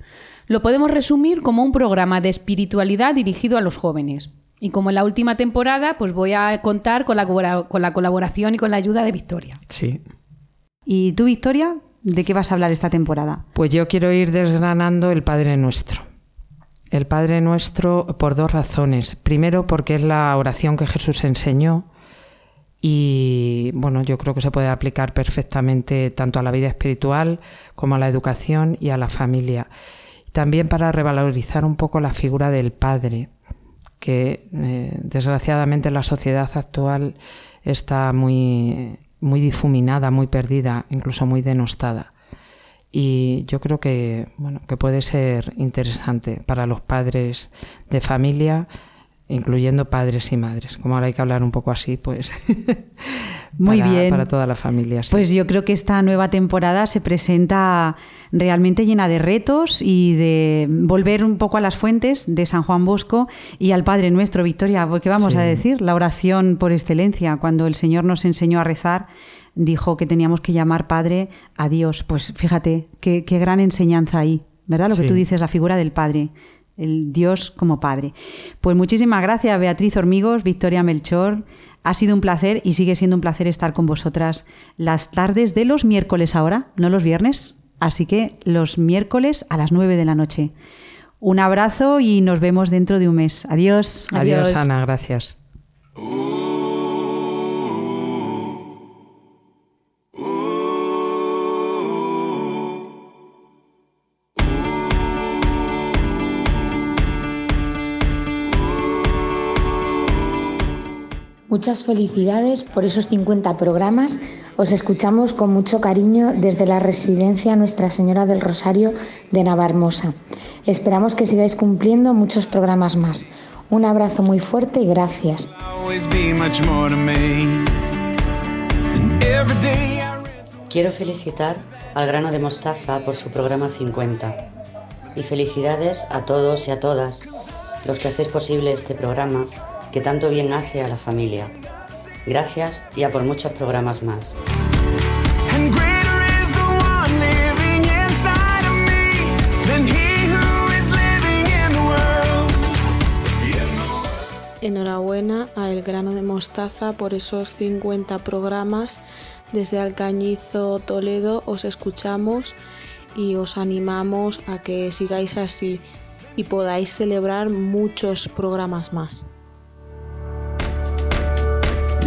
Lo podemos resumir como un programa de espiritualidad dirigido a los jóvenes. Y como en la última temporada, pues voy a contar con la, con la colaboración y con la ayuda de Victoria. Sí. ¿Y tú, Victoria? ¿De qué vas a hablar esta temporada? Pues yo quiero ir desgranando el Padre Nuestro. El Padre Nuestro por dos razones. Primero, porque es la oración que Jesús enseñó y bueno, yo creo que se puede aplicar perfectamente tanto a la vida espiritual como a la educación y a la familia. También para revalorizar un poco la figura del Padre, que eh, desgraciadamente en la sociedad actual está muy muy difuminada, muy perdida, incluso muy denostada. Y yo creo que, bueno, que puede ser interesante para los padres de familia, incluyendo padres y madres. Como ahora hay que hablar un poco así, pues. Muy bien. Para toda la familia. Pues yo creo que esta nueva temporada se presenta realmente llena de retos y de volver un poco a las fuentes de San Juan Bosco y al Padre Nuestro, Victoria, porque vamos a decir, la oración por excelencia, cuando el Señor nos enseñó a rezar, dijo que teníamos que llamar Padre a Dios. Pues fíjate, qué, gran enseñanza ahí, ¿verdad? Lo que tú dices, la figura del Padre el Dios como Padre. Pues muchísimas gracias, Beatriz Hormigos, Victoria Melchor. Ha sido un placer y sigue siendo un placer estar con vosotras las tardes de los miércoles ahora, no los viernes. Así que los miércoles a las 9 de la noche. Un abrazo y nos vemos dentro de un mes. Adiós. Adiós, Ana. Gracias. Muchas felicidades por esos 50 programas. Os escuchamos con mucho cariño desde la residencia Nuestra Señora del Rosario de Navarmosa. Esperamos que sigáis cumpliendo muchos programas más. Un abrazo muy fuerte y gracias. Quiero felicitar al grano de mostaza por su programa 50 y felicidades a todos y a todas los que hacéis posible este programa que tanto bien hace a la familia. Gracias y a por muchos programas más. Enhorabuena a El Grano de Mostaza por esos 50 programas. Desde Alcañizo, Toledo, os escuchamos y os animamos a que sigáis así y podáis celebrar muchos programas más.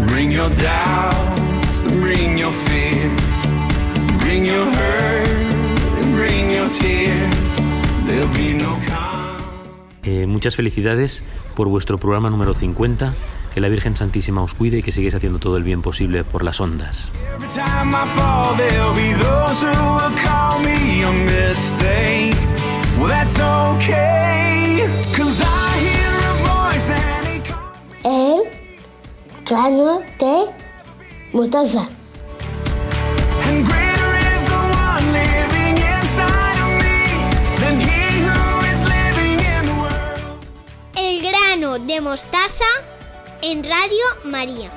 Bring your doubts, bring your fears. bring your hurt and bring your tears. There'll be no eh, muchas felicidades por vuestro programa número 50. Que la Virgen Santísima os cuide y que sigáis haciendo todo el bien posible por las ondas. El grano de mostaza. El grano de mostaza en Radio María.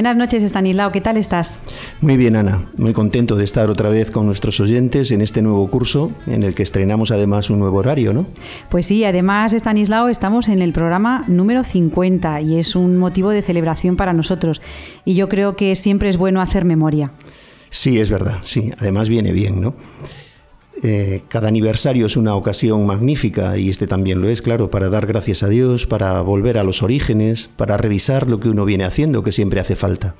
Buenas noches, Estanislao. ¿Qué tal estás? Muy bien, Ana. Muy contento de estar otra vez con nuestros oyentes en este nuevo curso, en el que estrenamos además un nuevo horario, ¿no? Pues sí, además, Estanislao, estamos en el programa número 50 y es un motivo de celebración para nosotros. Y yo creo que siempre es bueno hacer memoria. Sí, es verdad, sí. Además viene bien, ¿no? Eh, cada aniversario es una ocasión magnífica y este también lo es, claro, para dar gracias a Dios, para volver a los orígenes, para revisar lo que uno viene haciendo, que siempre hace falta.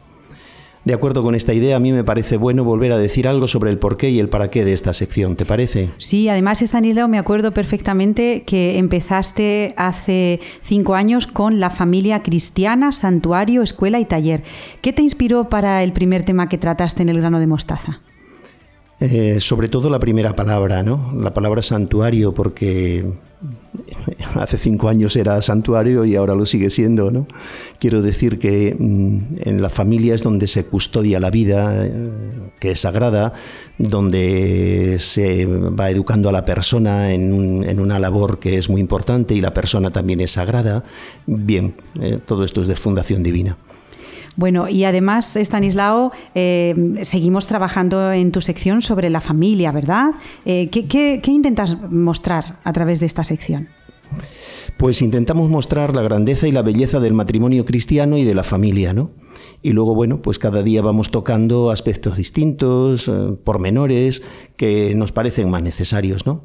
De acuerdo con esta idea, a mí me parece bueno volver a decir algo sobre el porqué y el para qué de esta sección, ¿te parece? Sí, además, Estanislao, me acuerdo perfectamente que empezaste hace cinco años con la familia cristiana, santuario, escuela y taller. ¿Qué te inspiró para el primer tema que trataste en el grano de mostaza? Eh, sobre todo la primera palabra, ¿no? La palabra santuario, porque hace cinco años era santuario y ahora lo sigue siendo, ¿no? Quiero decir que mm, en la familia es donde se custodia la vida, eh, que es sagrada, donde se va educando a la persona en, un- en una labor que es muy importante y la persona también es sagrada. Bien, eh, todo esto es de fundación divina. Bueno, y además, Estanislao, eh, seguimos trabajando en tu sección sobre la familia, ¿verdad? Eh, ¿qué, qué- qué intentas mostrar a través de esta sección? Pues intentamos mostrar la grandeza y la belleza del matrimonio cristiano y de la familia, ¿no? Y luego, bueno, pues cada día vamos tocando aspectos distintos, eh, pormenores, que nos parecen más necesarios, ¿no?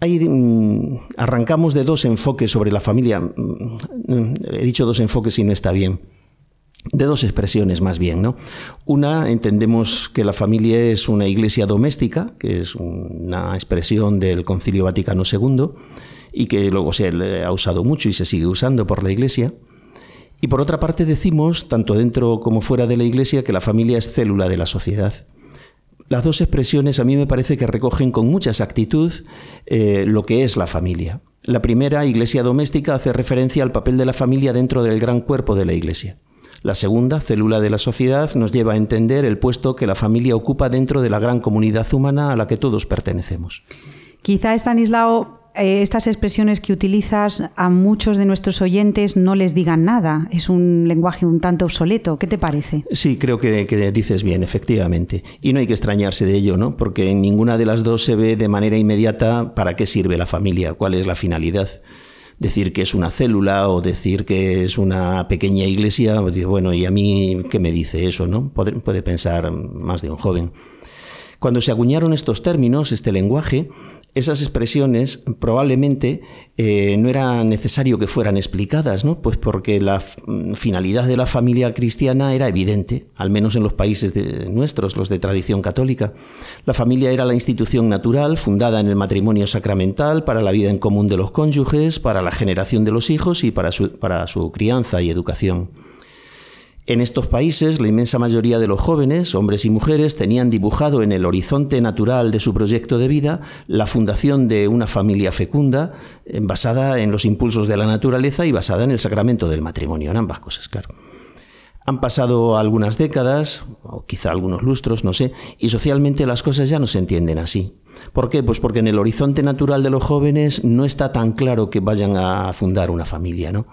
Ahí mm, arrancamos de dos enfoques sobre la familia. Mm, mm, He dicho dos enfoques y no está bien de dos expresiones más bien, ¿no? Una, entendemos que la familia es una iglesia doméstica, que es una expresión del Concilio Vaticano II y que luego se ha usado mucho y se sigue usando por la iglesia. Y por otra parte decimos, tanto dentro como fuera de la iglesia, que la familia es célula de la sociedad. Las dos expresiones a mí me parece que recogen con mucha exactitud eh, lo que es la familia. La primera, iglesia doméstica, hace referencia al papel de la familia dentro del gran cuerpo de la iglesia. La segunda, célula de la sociedad, nos lleva a entender el puesto que la familia ocupa dentro de la gran comunidad humana a la que todos pertenecemos. Quizá, Estanislao, eh, estas expresiones que utilizas a muchos de nuestros oyentes no les digan nada. Es un lenguaje un tanto obsoleto. ¿Qué te parece? Sí, creo que, que dices bien, efectivamente. Y no hay que extrañarse de ello, ¿no? Porque en ninguna de las dos se ve de manera inmediata para qué sirve la familia, cuál es la finalidad. Decir que es una célula o decir que es una pequeña iglesia, bueno, ¿y a mí qué me dice eso, no? Puede, puede pensar más de un joven. Cuando se acuñaron estos términos, este lenguaje, esas expresiones probablemente eh, no era necesario que fueran explicadas, ¿no? Pues porque la f- finalidad de la familia cristiana era evidente, al menos en los países nuestros, los de tradición católica. La familia era la institución natural fundada en el matrimonio sacramental para la vida en común de los cónyuges, para la generación de los hijos y para su crianza y educación. En estos países, la inmensa mayoría de los jóvenes, hombres y mujeres, tenían dibujado en el horizonte natural de su proyecto de vida la fundación de una familia fecunda, eh, basada en los impulsos de la naturaleza y basada en el sacramento del matrimonio, en ambas cosas, claro. Han pasado algunas décadas, o quizá algunos lustros, no sé, y socialmente las cosas ya no se entienden así. ¿Por qué? Pues porque en el horizonte natural de los jóvenes no está tan claro que vayan a fundar una familia, ¿no?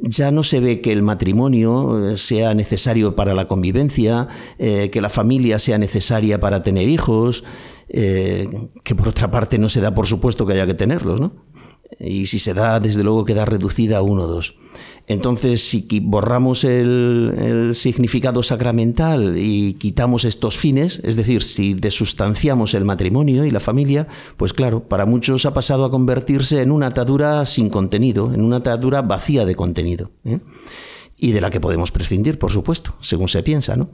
Ya no se ve que el matrimonio eh, sea necesario para la convivencia, eh, que la familia sea necesaria para tener hijos, eh, que por otra parte no se da por supuesto que haya que tenerlos, ¿no? Y si se da, desde luego queda reducida a uno o dos. Entonces, si borramos el, significado sacramental y quitamos estos fines, es decir, si desustanciamos el matrimonio y la familia, pues claro, para muchos ha pasado a convertirse en una atadura sin contenido, en una atadura vacía de contenido. ¿eh? Y de la que podemos prescindir, por supuesto, según se piensa, ¿no?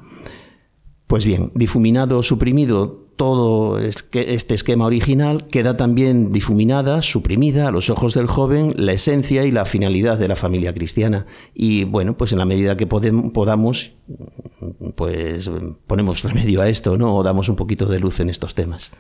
Pues bien, difuminado, suprimido todo este esquema original, queda también difuminada, suprimida a los ojos del joven la esencia y la finalidad de la familia cristiana. Y bueno, pues en la medida que podamos, pues ponemos remedio a esto, ¿no? O damos un poquito de luz en estos temas.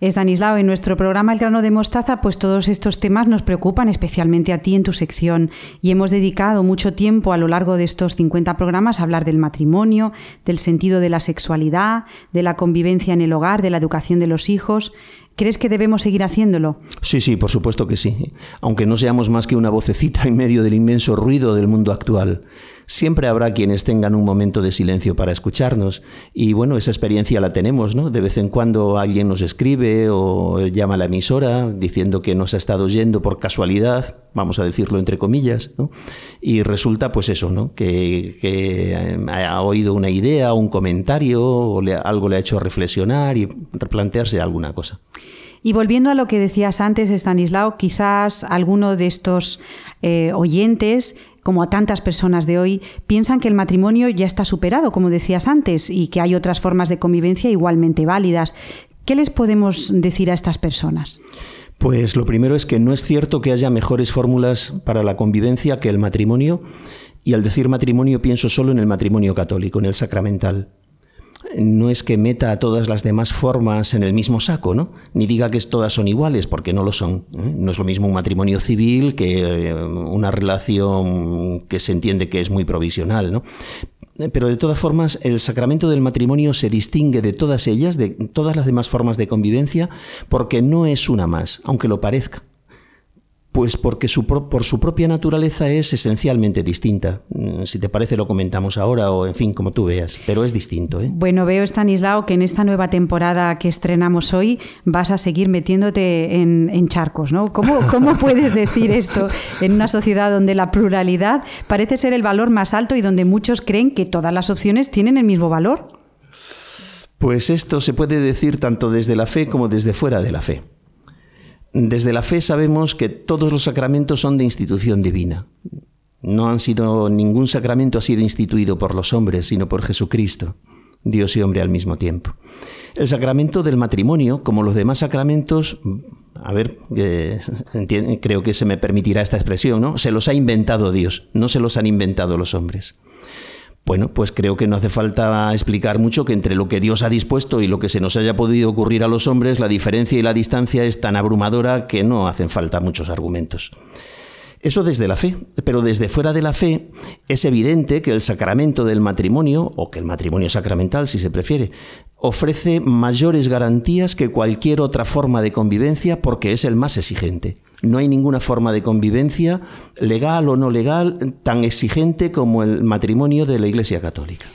Estanislao, en nuestro programa El grano de mostaza, pues todos estos temas nos preocupan, especialmente a ti en tu sección, y hemos dedicado mucho tiempo a lo largo de estos 50 programas a hablar del matrimonio, del sentido de la sexualidad, de la convivencia en el hogar, de la educación de los hijos. ¿Crees que debemos seguir haciéndolo? Sí, sí, por supuesto que sí. Aunque no seamos más que una vocecita en medio del inmenso ruido del mundo actual. Siempre habrá quienes tengan un momento de silencio para escucharnos y bueno, esa experiencia la tenemos, ¿no? De vez en cuando alguien nos escribe o llama a la emisora diciendo que nos ha estado oyendo por casualidad, vamos a decirlo entre comillas, ¿no? Y resulta pues eso, ¿no? Que, eh, ha oído una idea, un comentario o algo le ha hecho reflexionar y replantearse alguna cosa. Y volviendo a lo que decías antes, Stanislao, quizás alguno de estos eh, oyentes como a tantas personas de hoy, piensan que el matrimonio ya está superado, como decías antes, y que hay otras formas de convivencia igualmente válidas. ¿Qué les podemos decir a estas personas? Pues lo primero es que no es cierto que haya mejores fórmulas para la convivencia que el matrimonio, y al decir matrimonio pienso solo en el matrimonio católico, en el sacramental no es que meta a todas las demás formas en el mismo saco, ¿no? Ni diga que todas son iguales, porque no lo son. ¿eh? No es lo mismo un matrimonio civil que eh, una relación que se entiende que es muy provisional, ¿no? Pero de todas formas, el sacramento del matrimonio se distingue de todas ellas, de todas las demás formas de convivencia, porque no es una más, aunque lo parezca. Pues porque por su propia naturaleza es esencialmente distinta. Mm, si te parece lo comentamos ahora o en fin, como tú veas, pero es distinto. ¿eh? Bueno, veo, Stanislao, que en esta nueva temporada que estrenamos hoy vas a seguir metiéndote en, charcos, ¿no? ¿Cómo, ¿Cómo puedes decir esto en una sociedad donde la pluralidad parece ser el valor más alto y donde muchos creen que todas las opciones tienen el mismo valor? Pues esto se puede decir tanto desde la fe como desde fuera de la fe. Desde la fe sabemos que todos los sacramentos son de institución divina. No han sido ningún sacramento ha sido instituido por los hombres, sino por Jesucristo, Dios y hombre al mismo tiempo. El sacramento del matrimonio, como los demás sacramentos, a ver, creo que se me permitirá esta expresión, ¿no? Se los ha inventado Dios, no se los han inventado los hombres. Bueno, pues creo que no hace falta explicar mucho que entre lo que Dios ha dispuesto y lo que se nos haya podido ocurrir a los hombres, la diferencia y la distancia es tan abrumadora que no hacen falta muchos argumentos. Eso desde la fe, pero desde fuera de la fe es evidente que el sacramento del matrimonio, o que el matrimonio sacramental si se prefiere, ofrece mayores garantías que cualquier otra forma de convivencia porque es el más exigente. No hay ninguna forma de convivencia, legal o no legal, tan exigente como el matrimonio de la Iglesia Católica.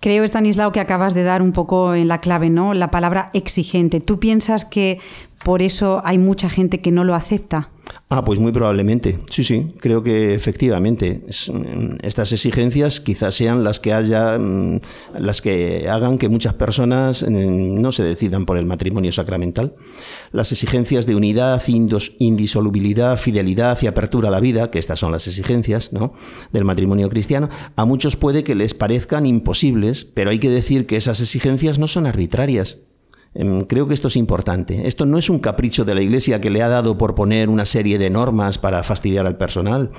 Creo, Stanislao, que acabas de dar un poco en la clave, ¿no? La palabra exigente. ¿Tú piensas que por eso hay mucha gente que no lo acepta? Ah, pues muy probablemente. Sí, sí, creo que efectivamente mm, estas exigencias quizás sean las que haya, mm, las que hagan que muchas personas mm, no se decidan por el matrimonio sacramental. Las exigencias de unidad, indisolubilidad, fidelidad y apertura a la vida, que estas son las exigencias ¿no? del matrimonio cristiano, a muchos puede que les parezcan imposibles, pero hay que decir que esas exigencias no son arbitrarias. Em, creo que esto es importante. Esto no es un capricho de la Iglesia que le ha dado por poner una serie de normas para fastidiar al personal.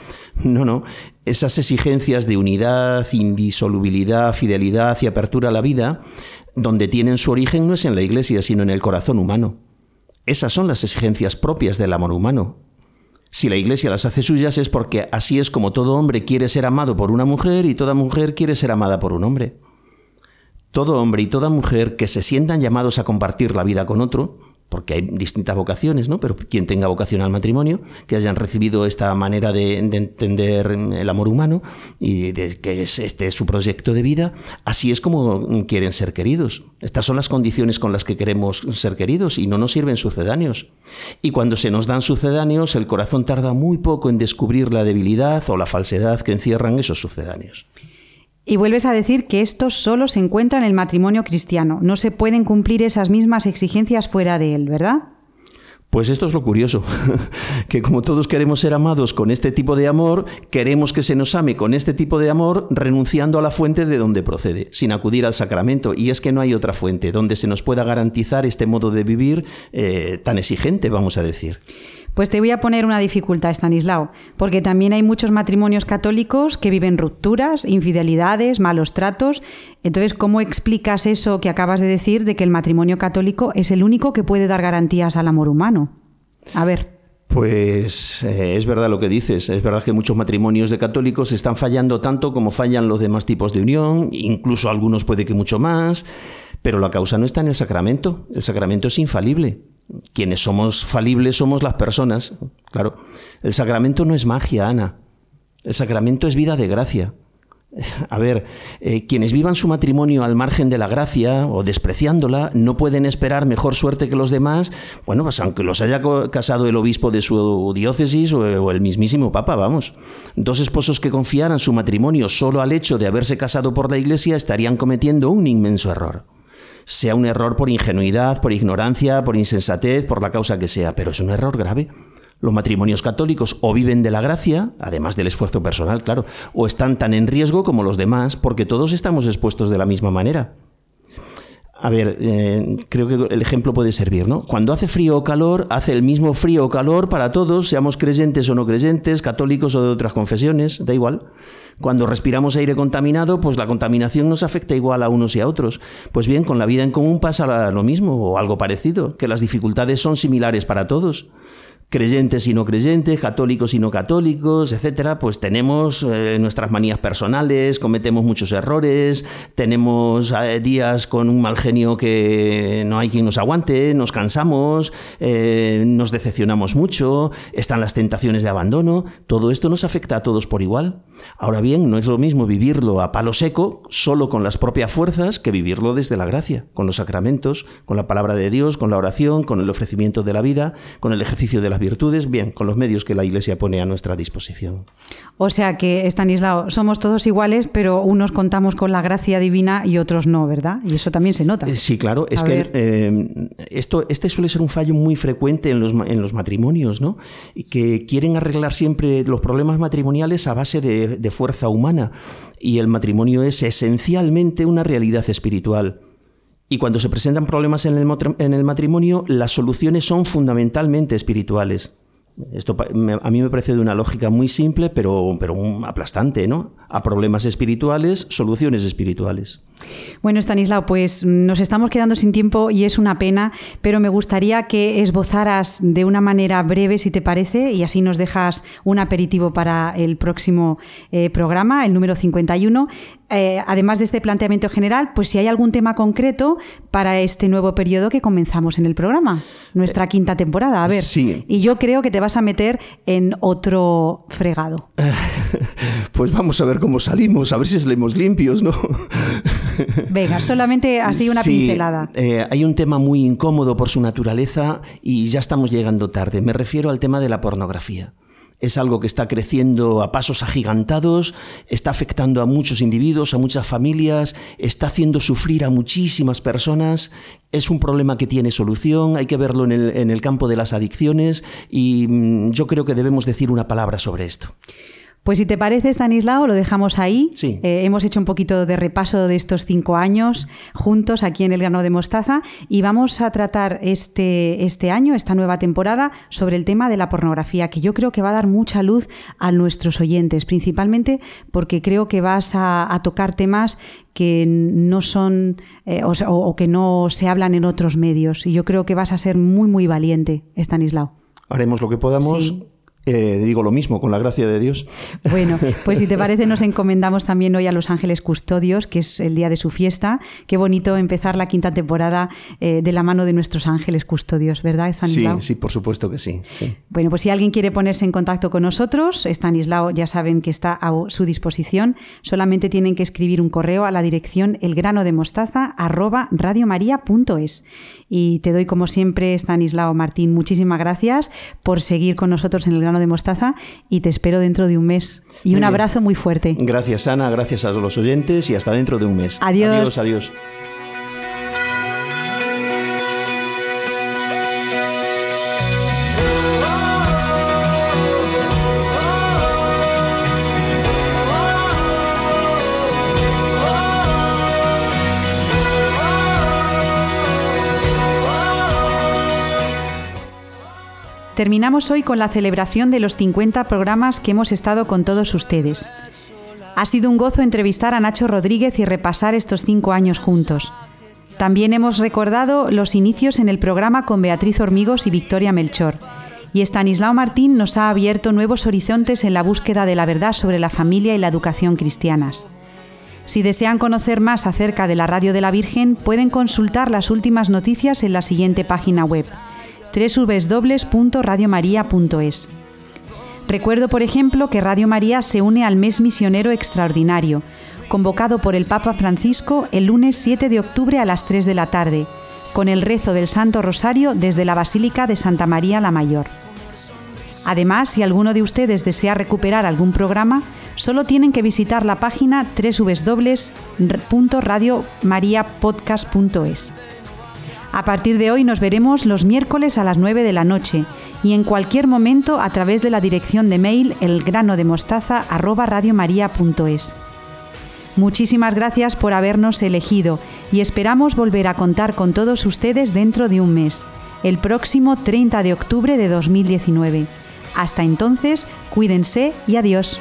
No, no. Esas exigencias de unidad, indisolubilidad, fidelidad y apertura a la vida, donde tienen su origen no es en la Iglesia, sino en el corazón humano. Esas son las exigencias propias del amor humano. Si la Iglesia las hace suyas es porque así es como todo hombre quiere ser amado por una mujer y toda mujer quiere ser amada por un hombre. Todo hombre y toda mujer que se sientan llamados a compartir la vida con otro, porque hay distintas vocaciones, ¿no? Pero quien tenga vocación al matrimonio, que hayan recibido esta manera de, de entender el amor humano y de que es, este es su proyecto de vida, así es como quieren ser queridos. Estas son las condiciones con las que queremos ser queridos y no nos sirven sucedáneos. Y cuando se nos dan sucedáneos, el corazón tarda muy poco en descubrir la debilidad o la falsedad que encierran esos sucedáneos. Y vuelves a decir que esto solo se encuentra en el matrimonio cristiano. No se pueden cumplir esas mismas exigencias fuera de él, ¿verdad? Pues esto es lo curioso, que como todos queremos ser amados con este tipo de amor, queremos que se nos ame con este tipo de amor renunciando a la fuente de donde procede, sin acudir al sacramento. Y es que no hay otra fuente donde se nos pueda garantizar este modo de vivir eh, tan exigente, vamos a decir. Pues te voy a poner una dificultad, Stanislao, porque también hay muchos matrimonios católicos que viven rupturas, infidelidades, malos tratos. Entonces, ¿cómo explicas eso que acabas de decir de que el matrimonio católico es el único que puede dar garantías al amor humano? A ver. Pues eh, es verdad lo que dices, es verdad que muchos matrimonios de católicos están fallando tanto como fallan los demás tipos de unión, incluso algunos puede que mucho más, pero la causa no está en el sacramento, el sacramento es infalible. Quienes somos falibles somos las personas. Claro, el sacramento no es magia, Ana. El sacramento es vida de gracia. A ver, eh, quienes vivan su matrimonio al margen de la gracia o despreciándola no pueden esperar mejor suerte que los demás, bueno, pues aunque los haya casado el obispo de su diócesis o, o el mismísimo papa, vamos. Dos esposos que confiaran su matrimonio solo al hecho de haberse casado por la iglesia estarían cometiendo un inmenso error sea un error por ingenuidad, por ignorancia, por insensatez, por la causa que sea, pero es un error grave. Los matrimonios católicos o viven de la gracia, además del esfuerzo personal, claro, o están tan en riesgo como los demás, porque todos estamos expuestos de la misma manera. A ver, eh, creo que el ejemplo puede servir, ¿no? Cuando hace frío o calor, hace el mismo frío o calor para todos, seamos creyentes o no creyentes, católicos o de otras confesiones, da igual. Cuando respiramos aire contaminado, pues la contaminación nos afecta igual a unos y a otros. Pues bien, con la vida en común pasa lo mismo o algo parecido, que las dificultades son similares para todos creyentes y no creyentes, católicos y no católicos, etcétera, pues tenemos eh, nuestras manías personales, cometemos muchos errores, tenemos eh, días con un mal genio que no hay quien nos aguante, nos cansamos, eh, nos decepcionamos mucho, están las tentaciones de abandono, todo esto nos afecta a todos por igual. Ahora bien, no es lo mismo vivirlo a palo seco, solo con las propias fuerzas, que vivirlo desde la gracia, con los sacramentos, con la palabra de Dios, con la oración, con el ofrecimiento de la vida, con el ejercicio de las virtudes, bien, con los medios que la Iglesia pone a nuestra disposición. O sea que, Estanislao, somos todos iguales, pero unos contamos con la gracia divina y otros no, ¿verdad? Y eso también se nota. Eh, sí, claro, es que eh, esto, este suele ser un fallo muy frecuente en los, en los matrimonios, ¿no? Que quieren arreglar siempre los problemas matrimoniales a base de, de fuerza humana. Y el matrimonio es esencialmente una realidad espiritual. Y cuando se presentan problemas en el, en el matrimonio, las soluciones son fundamentalmente espirituales. Esto a mí me parece de una lógica muy simple, pero, pero aplastante, ¿no? A problemas espirituales, soluciones espirituales. Bueno, Stanislao, pues nos estamos quedando sin tiempo y es una pena, pero me gustaría que esbozaras de una manera breve, si te parece, y así nos dejas un aperitivo para el próximo eh, programa, el número 51. Eh, además de este planteamiento general, pues si hay algún tema concreto para este nuevo periodo que comenzamos en el programa, nuestra quinta temporada. A ver, sí. y yo creo que te vas a meter en otro fregado. Pues vamos a ver cómo salimos, a ver si salimos limpios, ¿no? Venga, solamente así una Sí, pincelada. eh, hay un tema muy incómodo por su naturaleza y ya estamos llegando tarde. Me refiero al tema de la pornografía. Es algo que está creciendo a pasos agigantados, está afectando a muchos individuos, a muchas familias, está haciendo sufrir a muchísimas personas. Es un problema que tiene solución, hay que verlo en el, en el campo de las adicciones y mm, yo creo que debemos decir una palabra sobre esto. Pues si te parece, Stanislao, lo dejamos ahí. Sí. Eh, hemos hecho un poquito de repaso de estos cinco años juntos aquí en el grano de mostaza y vamos a tratar este, este año, esta nueva temporada, sobre el tema de la pornografía, que yo creo que va a dar mucha luz a nuestros oyentes, principalmente porque creo que vas a, a tocar temas que no son eh, o, que no se hablan en otros medios. Y yo creo que vas a ser muy, muy valiente, Stanislao. Haremos lo que podamos. Sí. Eh, digo lo mismo, con la gracia de Dios. Bueno, pues si te parece, nos encomendamos también hoy a los ángeles custodios, que es el día de su fiesta. Qué bonito empezar la quinta temporada eh, de la mano de nuestros ángeles custodios, ¿verdad, Stanislao? Sí, sí, por supuesto que sí, sí. Bueno, pues si alguien quiere ponerse en contacto con nosotros, Stanislao ya saben que está a su disposición. Solamente tienen que escribir un correo a la dirección elgranodemostaza@radiomaria.es. Y te doy como siempre, Stanislao Martín, muchísimas gracias por seguir con nosotros en el grano de mostaza y te espero dentro de un mes. Y un abrazo muy fuerte. Gracias, Ana, gracias a los oyentes y hasta dentro de un mes. Adiós. Adiós, adiós. Terminamos hoy con la celebración de los 50 programas que hemos estado con todos ustedes. Ha sido un gozo entrevistar a Nacho Rodríguez y repasar estos cinco años juntos. También hemos recordado los inicios en el programa con Beatriz Hormigos y Victoria Melchor. Y Estanislao Martín nos ha abierto nuevos horizontes en la búsqueda de la verdad sobre la familia y la educación cristianas. Si desean conocer más acerca de la Radio de la Virgen, pueden consultar las últimas noticias en la siguiente página web www.radiomaria.es. Recuerdo, por ejemplo, que Radio María se une al mes misionero extraordinario, convocado por el Papa Francisco el lunes 7 de octubre a las 3 de la tarde, con el rezo del Santo Rosario desde la Basílica de Santa María la Mayor. Además, si alguno de ustedes desea recuperar algún programa, solo tienen que visitar la página www.radiomariapodcast.es. A partir de hoy nos veremos los miércoles a las 9 de la noche y en cualquier momento a través de la dirección de mail elgranodemostaza@radiomaria.es. Muchísimas gracias por habernos elegido y esperamos volver a contar con todos ustedes dentro de un mes, el próximo 30 de octubre de 2019. Hasta entonces, cuídense y adiós.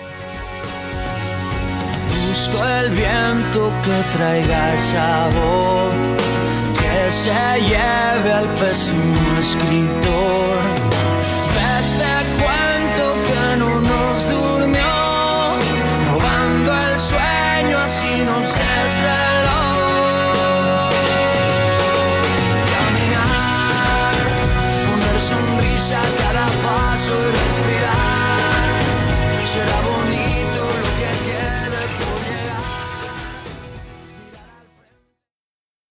Se lleve al pésimo escritor.